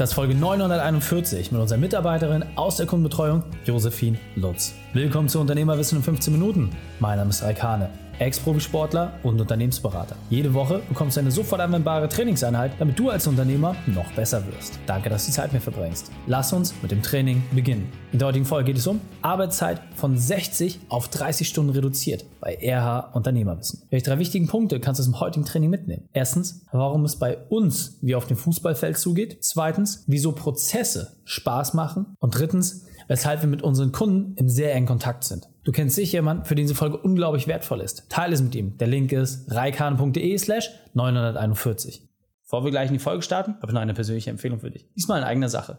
Das ist Folge 941 mit unserer Mitarbeiterin aus der Kundenbetreuung, Josephine Lutz. Willkommen zu Unternehmerwissen in 15 Minuten. Mein Name ist Raikane. Ex-Profisportler und Unternehmensberater. Jede Woche bekommst du eine sofort anwendbare Trainingseinheit, damit du als Unternehmer noch besser wirst. Danke, dass du die Zeit mir verbringst. Lass uns mit dem Training beginnen. In der heutigen Folge geht es um Arbeitszeit von 60 auf 30 Stunden reduziert bei RH Unternehmerwissen. Welche drei wichtigen Punkte kannst du aus dem heutigen Training mitnehmen? Erstens, warum es bei uns wie auf dem Fußballfeld zugeht. Zweitens, wieso Prozesse Spaß machen. Und drittens, weshalb wir mit unseren Kunden im sehr engen Kontakt sind. Du kennst sicher jemanden, für den diese Folge unglaublich wertvoll ist. Teile es mit ihm. Der Link ist reikane.de slash 941. Bevor wir gleich in die Folge starten, habe ich noch eine persönliche Empfehlung für dich. Diesmal in eigener Sache.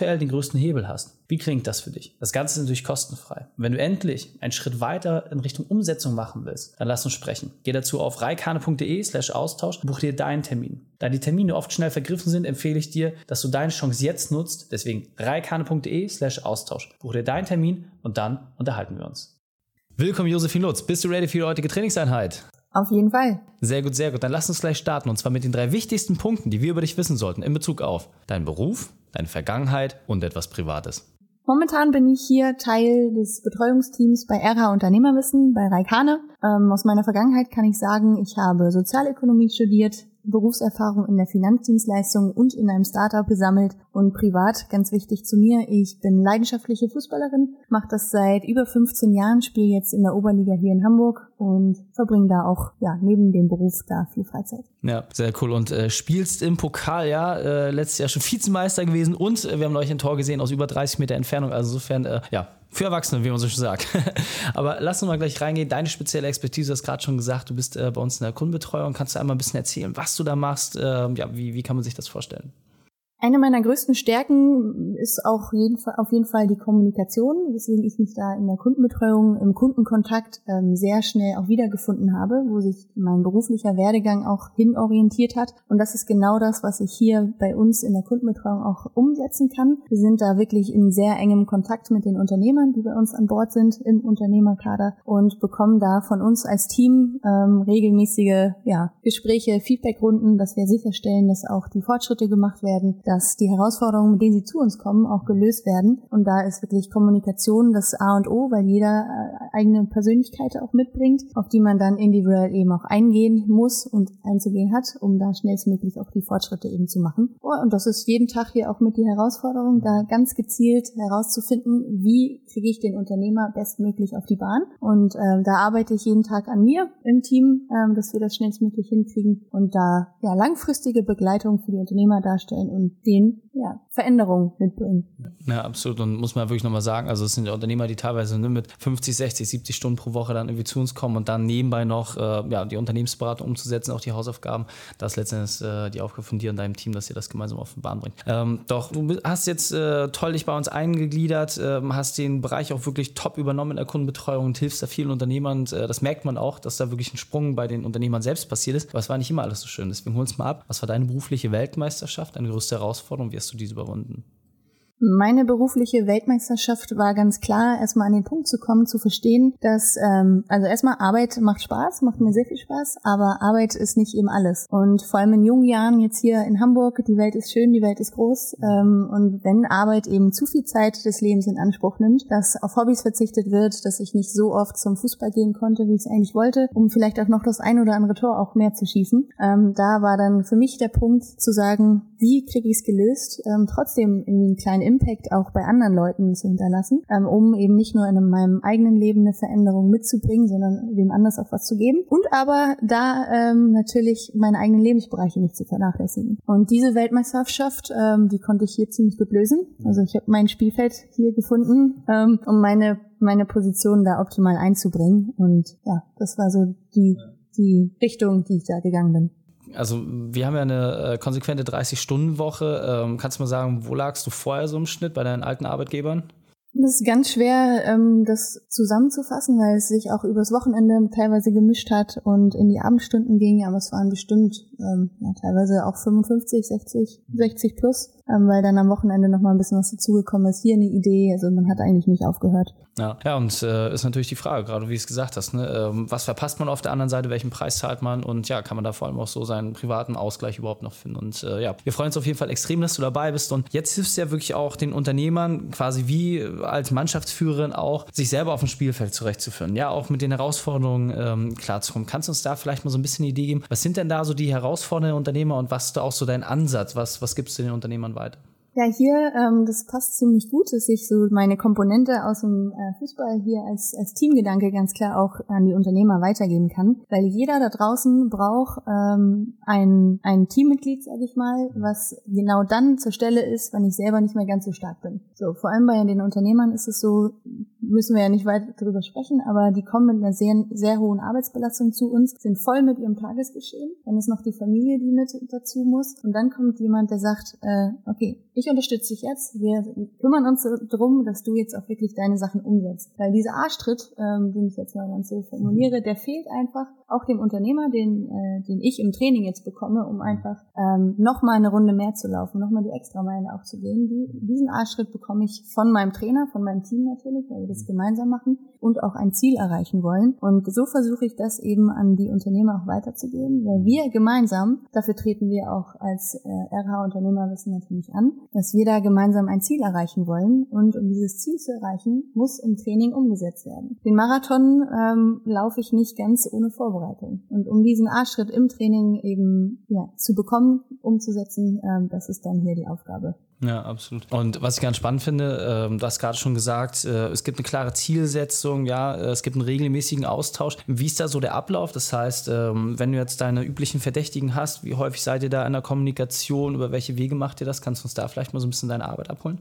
den größten Hebel hast. Wie klingt das für dich? Das Ganze ist natürlich kostenfrei. Und wenn du endlich einen Schritt weiter in Richtung Umsetzung machen willst, dann lass uns sprechen. Geh dazu auf reikane.de slash Austausch und buch dir deinen Termin. Da die Termine oft schnell vergriffen sind, empfehle ich dir, dass du deine Chance jetzt nutzt. Deswegen reikane.de slash Austausch. Buch dir deinen Termin und dann unterhalten wir uns. Willkommen, Josephine Lutz. Bist du ready für die heutige Trainingseinheit? Auf jeden Fall. Sehr gut, sehr gut. Dann lass uns gleich starten. Und zwar mit den drei wichtigsten Punkten, die wir über dich wissen sollten in Bezug auf deinen Beruf, deine Vergangenheit und etwas Privates. Momentan bin ich hier Teil des Betreuungsteams bei RH Unternehmerwissen bei Raikane. Ähm, aus meiner Vergangenheit kann ich sagen, ich habe Sozialökonomie studiert, Berufserfahrung in der Finanzdienstleistung und in einem Startup gesammelt und privat ganz wichtig zu mir. Ich bin leidenschaftliche Fußballerin, mache das seit über 15 Jahren, spiele jetzt in der Oberliga hier in Hamburg und verbringe da auch ja neben dem Beruf da viel Freizeit. Ja, sehr cool. Und äh, spielst im Pokal, ja, äh, letztes Jahr schon Vizemeister gewesen und äh, wir haben euch ein Tor gesehen aus über 30 Meter Entfernung. Also insofern, äh, ja, für Erwachsene, wie man so schön sagt. Aber lass uns mal gleich reingehen. Deine spezielle Expertise, du hast gerade schon gesagt, du bist äh, bei uns in der Kundenbetreuung. Kannst du einmal ein bisschen erzählen, was du da machst? Äh, ja, wie, wie kann man sich das vorstellen? Eine meiner größten Stärken ist auch jeden Fall, auf jeden Fall die Kommunikation, weswegen ich mich da in der Kundenbetreuung, im Kundenkontakt ähm, sehr schnell auch wiedergefunden habe, wo sich mein beruflicher Werdegang auch hinorientiert hat. Und das ist genau das, was ich hier bei uns in der Kundenbetreuung auch umsetzen kann. Wir sind da wirklich in sehr engem Kontakt mit den Unternehmern, die bei uns an Bord sind im Unternehmerkader und bekommen da von uns als Team ähm, regelmäßige ja, Gespräche, Feedbackrunden, dass wir sicherstellen, dass auch die Fortschritte gemacht werden dass die Herausforderungen, mit denen sie zu uns kommen, auch gelöst werden. Und da ist wirklich Kommunikation das A und O, weil jeder äh, eigene Persönlichkeit auch mitbringt, auf die man dann individuell eben auch eingehen muss und einzugehen hat, um da schnellstmöglich auch die Fortschritte eben zu machen. Oh, und das ist jeden Tag hier auch mit die Herausforderung, da ganz gezielt herauszufinden, wie kriege ich den Unternehmer bestmöglich auf die Bahn. Und äh, da arbeite ich jeden Tag an mir im Team, äh, dass wir das schnellstmöglich hinkriegen und da ja langfristige Begleitung für die Unternehmer darstellen und den ja, Veränderungen mitbringen. Ja, absolut. Und muss man wirklich nochmal sagen, also es sind ja Unternehmer, die teilweise ne, mit 50, 60, 70 Stunden pro Woche dann irgendwie zu uns kommen und dann nebenbei noch äh, ja, die Unternehmensberatung umzusetzen, auch die Hausaufgaben. Das ist letztendlich äh, die Aufgabe von dir und deinem Team, dass ihr das gemeinsam auf den Bahn bringt. Ähm, doch, du hast jetzt äh, toll dich bei uns eingegliedert, ähm, hast den Bereich auch wirklich top übernommen in der Kundenbetreuung und hilfst da vielen Unternehmern. Und, äh, das merkt man auch, dass da wirklich ein Sprung bei den Unternehmern selbst passiert ist. Aber es war nicht immer alles so schön. Deswegen hol uns mal ab. Was war deine berufliche Weltmeisterschaft, deine größte Herausforderung? Wie hast du diese überwunden? Meine berufliche Weltmeisterschaft war ganz klar, erstmal an den Punkt zu kommen, zu verstehen, dass, ähm, also erstmal Arbeit macht Spaß, macht mir sehr viel Spaß, aber Arbeit ist nicht eben alles. Und vor allem in jungen Jahren jetzt hier in Hamburg, die Welt ist schön, die Welt ist groß. Ähm, und wenn Arbeit eben zu viel Zeit des Lebens in Anspruch nimmt, dass auf Hobbys verzichtet wird, dass ich nicht so oft zum Fußball gehen konnte, wie ich es eigentlich wollte, um vielleicht auch noch das ein oder andere Tor auch mehr zu schießen, ähm, da war dann für mich der Punkt zu sagen, wie kriege ich es gelöst, ähm, trotzdem irgendwie einen kleinen Impact auch bei anderen Leuten zu hinterlassen, ähm, um eben nicht nur in meinem eigenen Leben eine Veränderung mitzubringen, sondern dem anders auch was zu geben und aber da ähm, natürlich meine eigenen Lebensbereiche nicht zu vernachlässigen. Und diese Weltmeisterschaft, ähm, die konnte ich hier ziemlich gut lösen. Also ich habe mein Spielfeld hier gefunden, ähm, um meine meine Position da optimal einzubringen und ja, das war so die die Richtung, die ich da gegangen bin Also wir haben ja eine äh, konsequente 30-Stunden-Woche. Ähm, kannst du mal sagen, wo lagst du vorher so im Schnitt bei deinen alten Arbeitgebern? Das ist ganz schwer, ähm, das zusammenzufassen, weil es sich auch übers Wochenende teilweise gemischt hat und in die Abendstunden ging, aber es waren bestimmt ähm, ja, teilweise auch 55, 60, 60 plus weil dann am Wochenende noch mal ein bisschen was dazugekommen ist. Hier eine Idee, also man hat eigentlich nicht aufgehört. Ja, ja und äh, ist natürlich die Frage, gerade wie du es gesagt hast, ne? ähm, was verpasst man auf der anderen Seite, welchen Preis zahlt man und ja, kann man da vor allem auch so seinen privaten Ausgleich überhaupt noch finden. Und äh, ja, wir freuen uns auf jeden Fall extrem, dass du dabei bist und jetzt hilfst du ja wirklich auch den Unternehmern quasi wie als Mannschaftsführerin auch, sich selber auf dem Spielfeld zurechtzuführen, ja, auch mit den Herausforderungen ähm, klarzukommen. Kannst du uns da vielleicht mal so ein bisschen eine Idee geben? Was sind denn da so die herausfordernden Unternehmer und was ist da auch so dein Ansatz? Was, was gibst du den Unternehmern weiter? Ja, hier, ähm, das passt ziemlich gut, dass ich so meine Komponente aus dem äh, Fußball hier als, als Teamgedanke ganz klar auch an die Unternehmer weitergeben kann. Weil jeder da draußen braucht ähm, ein, ein Teammitglied, sage ich mal, was genau dann zur Stelle ist, wenn ich selber nicht mehr ganz so stark bin. So, vor allem bei den Unternehmern ist es so, müssen wir ja nicht weiter darüber sprechen, aber die kommen mit einer sehr, sehr hohen Arbeitsbelastung zu uns, sind voll mit ihrem Tagesgeschehen. Dann ist noch die Familie, die mit dazu muss. Und dann kommt jemand, der sagt, äh, okay, ich unterstütze dich jetzt. Wir kümmern uns darum, dass du jetzt auch wirklich deine Sachen umsetzt. Weil dieser Arschtritt, ähm, den ich jetzt mal ganz so formuliere, der fehlt einfach auch dem Unternehmer, den, äh, den ich im Training jetzt bekomme, um einfach ähm, nochmal eine Runde mehr zu laufen, nochmal die Extrameile auch zu gehen. Die, diesen Arschtritt bekomme ich von meinem Trainer, von meinem Team natürlich, weil wir das gemeinsam machen und auch ein Ziel erreichen wollen. Und so versuche ich das eben an die Unternehmer auch weiterzugeben, weil wir gemeinsam, dafür treten wir auch als äh, RH-Unternehmerwissen natürlich an, dass wir da gemeinsam ein Ziel erreichen wollen. Und um dieses Ziel zu erreichen, muss im Training umgesetzt werden. Den Marathon ähm, laufe ich nicht ganz ohne Vorbereitung. Und um diesen Arschschritt im Training eben ja, zu bekommen, umzusetzen, ähm, das ist dann hier die Aufgabe. Ja, absolut. Und was ich ganz spannend finde, ähm, du hast gerade schon gesagt, äh, es gibt eine klare Zielsetzung, ja, äh, es gibt einen regelmäßigen Austausch. Wie ist da so der Ablauf? Das heißt, ähm, wenn du jetzt deine üblichen Verdächtigen hast, wie häufig seid ihr da in der Kommunikation? Über welche Wege macht ihr das? Kannst du uns da vielleicht mal so ein bisschen deine Arbeit abholen?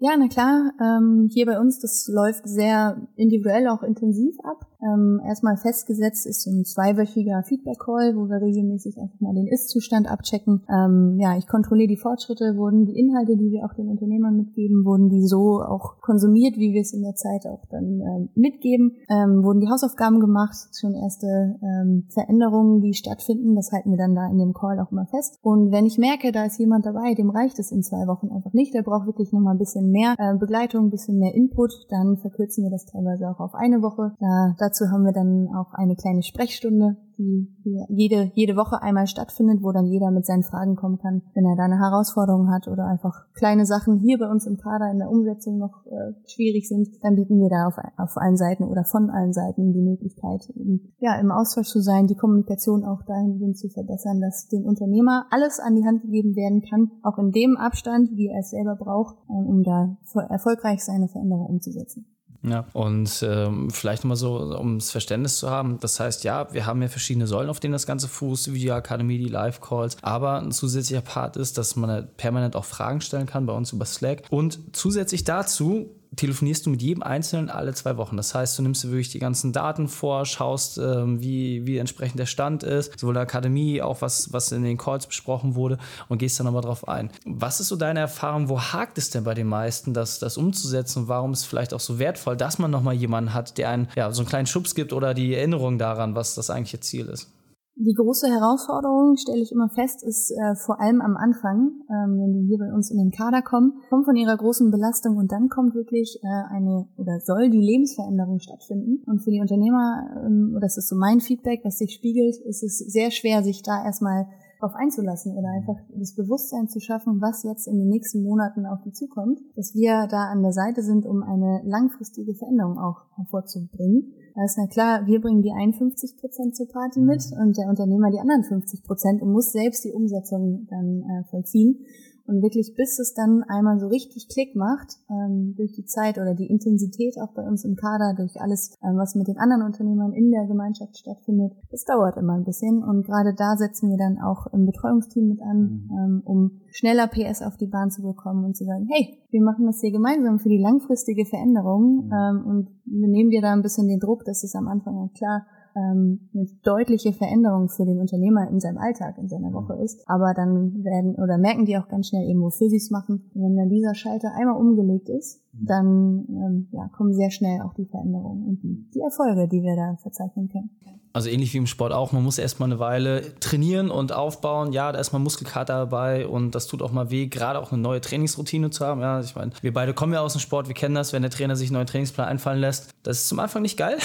Ja, na klar. Ähm, hier bei uns, das läuft sehr individuell, auch intensiv ab. Ähm, erstmal festgesetzt ist so ein zweiwöchiger Feedback-Call, wo wir regelmäßig einfach mal den Ist-Zustand abchecken. Ähm, ja, ich kontrolliere die Fortschritte, wurden die Inhalte, die wir auch den Unternehmern mitgeben, wurden die so auch konsumiert, wie wir es in der Zeit auch dann ähm, mitgeben. Ähm, wurden die Hausaufgaben gemacht, schon erste ähm, Veränderungen, die stattfinden, das halten wir dann da in dem Call auch mal fest. Und wenn ich merke, da ist jemand dabei, dem reicht es in zwei Wochen einfach nicht, der braucht wirklich nochmal ein bisschen mehr äh, Begleitung, ein bisschen mehr Input, dann verkürzen wir das teilweise auch auf eine Woche. Da, dazu haben wir dann auch eine kleine Sprechstunde, die jede, jede Woche einmal stattfindet, wo dann jeder mit seinen Fragen kommen kann, wenn er da eine Herausforderung hat oder einfach kleine Sachen hier bei uns im Kader in der Umsetzung noch äh, schwierig sind, dann bieten wir da auf, auf allen Seiten oder von allen Seiten die Möglichkeit, eben, ja, im Austausch zu sein, die Kommunikation auch dahingehend zu verbessern, dass dem Unternehmer alles an die Hand gegeben werden kann, auch in dem Abstand, wie er es selber braucht, äh, um da erfolgreich seine Veränderung umzusetzen. Ja, und ähm, vielleicht nochmal so, um das Verständnis zu haben, das heißt, ja, wir haben ja verschiedene Säulen, auf denen das Ganze fußt, die Akademie, die Live-Calls, aber ein zusätzlicher Part ist, dass man permanent auch Fragen stellen kann bei uns über Slack. Und zusätzlich dazu telefonierst du mit jedem Einzelnen alle zwei Wochen. Das heißt, du nimmst dir wirklich die ganzen Daten vor, schaust, ähm, wie, wie entsprechend der Stand ist, sowohl der Akademie, auch was, was in den Calls besprochen wurde und gehst dann nochmal drauf ein. Was ist so deine Erfahrung? Wo hakt es denn bei den meisten, das, das umzusetzen und warum ist es vielleicht auch so wertvoll, dass man nochmal jemanden hat, der einen ja, so einen kleinen Schubs gibt oder die Erinnerung daran, was das eigentliche Ziel ist? Die große Herausforderung, stelle ich immer fest, ist äh, vor allem am Anfang, ähm, wenn die hier bei uns in den Kader kommen, kommen von ihrer großen Belastung und dann kommt wirklich äh, eine oder soll die Lebensveränderung stattfinden. Und für die Unternehmer, ähm, das ist so mein Feedback, was sich spiegelt, ist es sehr schwer, sich da erstmal darauf einzulassen oder einfach das Bewusstsein zu schaffen, was jetzt in den nächsten Monaten auf die zukommt, dass wir da an der Seite sind, um eine langfristige Veränderung auch hervorzubringen. Da ist na klar, wir bringen die 51 Prozent zur Party mit mhm. und der Unternehmer die anderen 50 Prozent und muss selbst die Umsetzung dann äh, vollziehen. Und wirklich, bis es dann einmal so richtig Klick macht, ähm, durch die Zeit oder die Intensität auch bei uns im Kader, durch alles, ähm, was mit den anderen Unternehmern in der Gemeinschaft stattfindet, das dauert immer ein bisschen. Und gerade da setzen wir dann auch im Betreuungsteam mit an, mhm. ähm, um schneller PS auf die Bahn zu bekommen und zu sagen, hey, wir machen das hier gemeinsam für die langfristige Veränderung mhm. ähm, und wir nehmen dir da ein bisschen den Druck, dass es am Anfang ja klar ähm, eine deutliche Veränderung für den Unternehmer in seinem Alltag, in seiner Woche ist. Aber dann werden oder merken die auch ganz schnell eben, wofür sie es machen. Und wenn dann dieser Schalter einmal umgelegt ist, mhm. Dann ähm, ja, kommen sehr schnell auch die Veränderungen und die, die Erfolge, die wir da verzeichnen können. Also ähnlich wie im Sport auch, man muss erstmal eine Weile trainieren und aufbauen. Ja, da ist mal Muskelkater dabei und das tut auch mal weh, gerade auch eine neue Trainingsroutine zu haben. Ja, ich meine, wir beide kommen ja aus dem Sport, wir kennen das, wenn der Trainer sich einen neuen Trainingsplan einfallen lässt. Das ist zum Anfang nicht geil.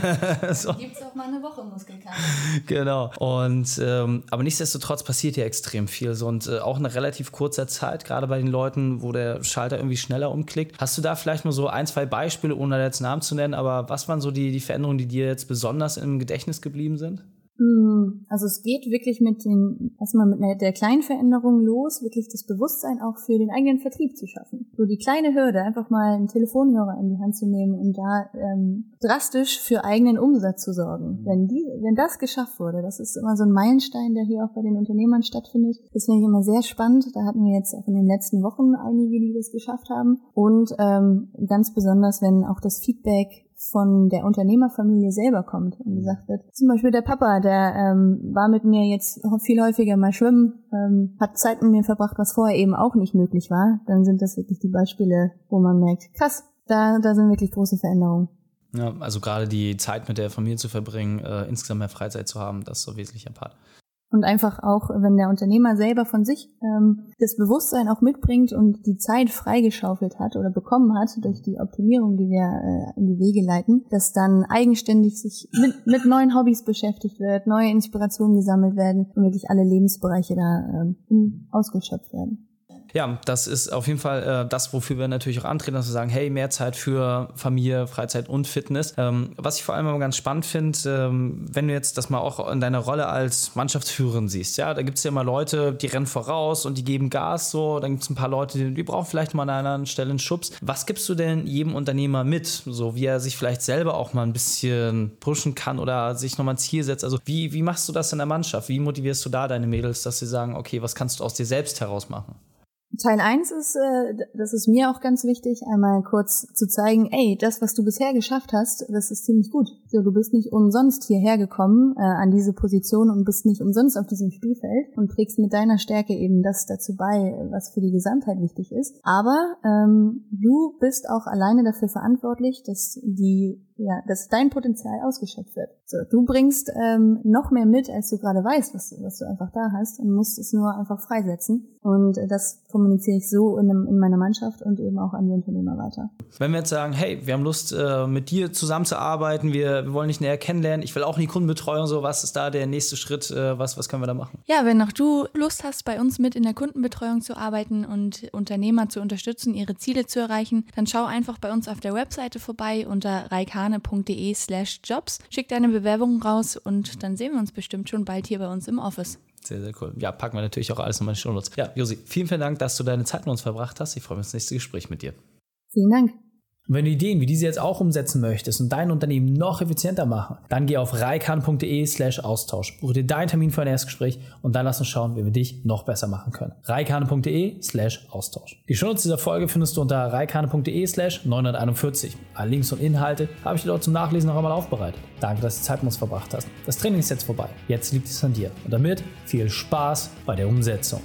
so. Gibt es auch mal eine Woche Muskelkater. Genau. Und ähm, aber nichtsdestotrotz passiert ja extrem viel. So, und äh, auch in relativ kurzer Zeit, gerade bei den Leuten, wo der Schalter irgendwie schneller umklickt. Hast du da vielleicht mal so ein, zwei Beispiele, ohne jetzt Namen zu nennen, aber was waren so die, die Veränderungen, die dir jetzt besonders im Gedächtnis geblieben sind? Hm, also es geht wirklich mit den, erstmal mit der kleinen Veränderung los, wirklich das Bewusstsein auch für den eigenen Vertrieb zu schaffen. So die kleine Hürde, einfach mal einen Telefonhörer in die Hand zu nehmen und da ähm, drastisch für eigenen Umsatz zu sorgen. Wenn die, wenn das geschafft wurde, das ist immer so ein Meilenstein, der hier auch bei den Unternehmern stattfindet. Das finde ich immer sehr spannend. Da hatten wir jetzt auch in den letzten Wochen einige, die das geschafft haben. Und ähm, ganz besonders, wenn auch das Feedback von der Unternehmerfamilie selber kommt und gesagt wird, zum Beispiel der Papa, der ähm, war mit mir jetzt viel häufiger mal schwimmen, ähm, hat Zeit mit mir verbracht, was vorher eben auch nicht möglich war, dann sind das wirklich die Beispiele, wo man merkt, krass, da, da sind wirklich große Veränderungen. Ja, also gerade die Zeit mit der Familie zu verbringen, äh, insgesamt mehr Freizeit zu haben, das ist so wesentlicher Part. Und einfach auch, wenn der Unternehmer selber von sich ähm, das Bewusstsein auch mitbringt und die Zeit freigeschaufelt hat oder bekommen hat durch die Optimierung, die wir äh, in die Wege leiten, dass dann eigenständig sich mit, mit neuen Hobbys beschäftigt wird, neue Inspirationen gesammelt werden und wirklich alle Lebensbereiche da ähm, ausgeschöpft werden. Ja, das ist auf jeden Fall äh, das, wofür wir natürlich auch antreten, dass wir sagen, hey, mehr Zeit für Familie, Freizeit und Fitness. Ähm, was ich vor allem immer ganz spannend finde, ähm, wenn du jetzt das mal auch in deiner Rolle als Mannschaftsführerin siehst, ja, da gibt es ja immer Leute, die rennen voraus und die geben Gas, so, dann gibt es ein paar Leute, die, die brauchen vielleicht mal an einer anderen Stelle einen Schubs. Was gibst du denn jedem Unternehmer mit, so wie er sich vielleicht selber auch mal ein bisschen pushen kann oder sich nochmal ein Ziel setzt? Also wie, wie machst du das in der Mannschaft? Wie motivierst du da deine Mädels, dass sie sagen, okay, was kannst du aus dir selbst heraus machen? Teil eins ist, äh, das ist mir auch ganz wichtig, einmal kurz zu zeigen, ey, das, was du bisher geschafft hast, das ist ziemlich gut. So, du bist nicht umsonst hierher gekommen äh, an diese Position und bist nicht umsonst auf diesem Spielfeld und trägst mit deiner Stärke eben das dazu bei, was für die Gesamtheit wichtig ist. Aber ähm, du bist auch alleine dafür verantwortlich, dass die ja, dass dein Potenzial ausgeschöpft wird. So, du bringst ähm, noch mehr mit, als du gerade weißt, was, was du einfach da hast und musst es nur einfach freisetzen. Und äh, das kommuniziere ich so in, in, meiner Mannschaft und eben auch an die Unternehmer weiter. Wenn wir jetzt sagen, hey, wir haben Lust, äh, mit dir zusammenzuarbeiten, wir, wir wollen dich näher kennenlernen, ich will auch in die Kundenbetreuung, so was ist da der nächste Schritt, äh, was, was können wir da machen? Ja, wenn auch du Lust hast, bei uns mit in der Kundenbetreuung zu arbeiten und Unternehmer zu unterstützen, ihre Ziele zu erreichen, dann schau einfach bei uns auf der Webseite vorbei unter reikane.de slash jobs, schick deine Bewerbung raus und dann sehen wir uns bestimmt schon bald hier bei uns im Office. Sehr, sehr cool. Ja, packen wir natürlich auch alles in meine Shownotes. Ja, Josi, vielen, vielen Dank, dass du deine Zeit mit uns verbracht hast. Ich freue mich auf das nächste Gespräch mit dir. Vielen Dank. Und wenn du Ideen wie diese jetzt auch umsetzen möchtest und dein Unternehmen noch effizienter machen, dann geh auf reikan.de slash Austausch. Buche dir deinen Termin für ein Erstgespräch und dann lass uns schauen, wie wir dich noch besser machen können. reikan.de slash Austausch. Die Shownotes dieser Folge findest du unter reikan.de slash 941. Alle Links und Inhalte habe ich dir dort zum Nachlesen noch einmal aufbereitet. Danke, dass du Zeit mit uns verbracht hast. Das Training ist jetzt vorbei. Jetzt liegt es an dir. Und damit viel Spaß bei der Umsetzung.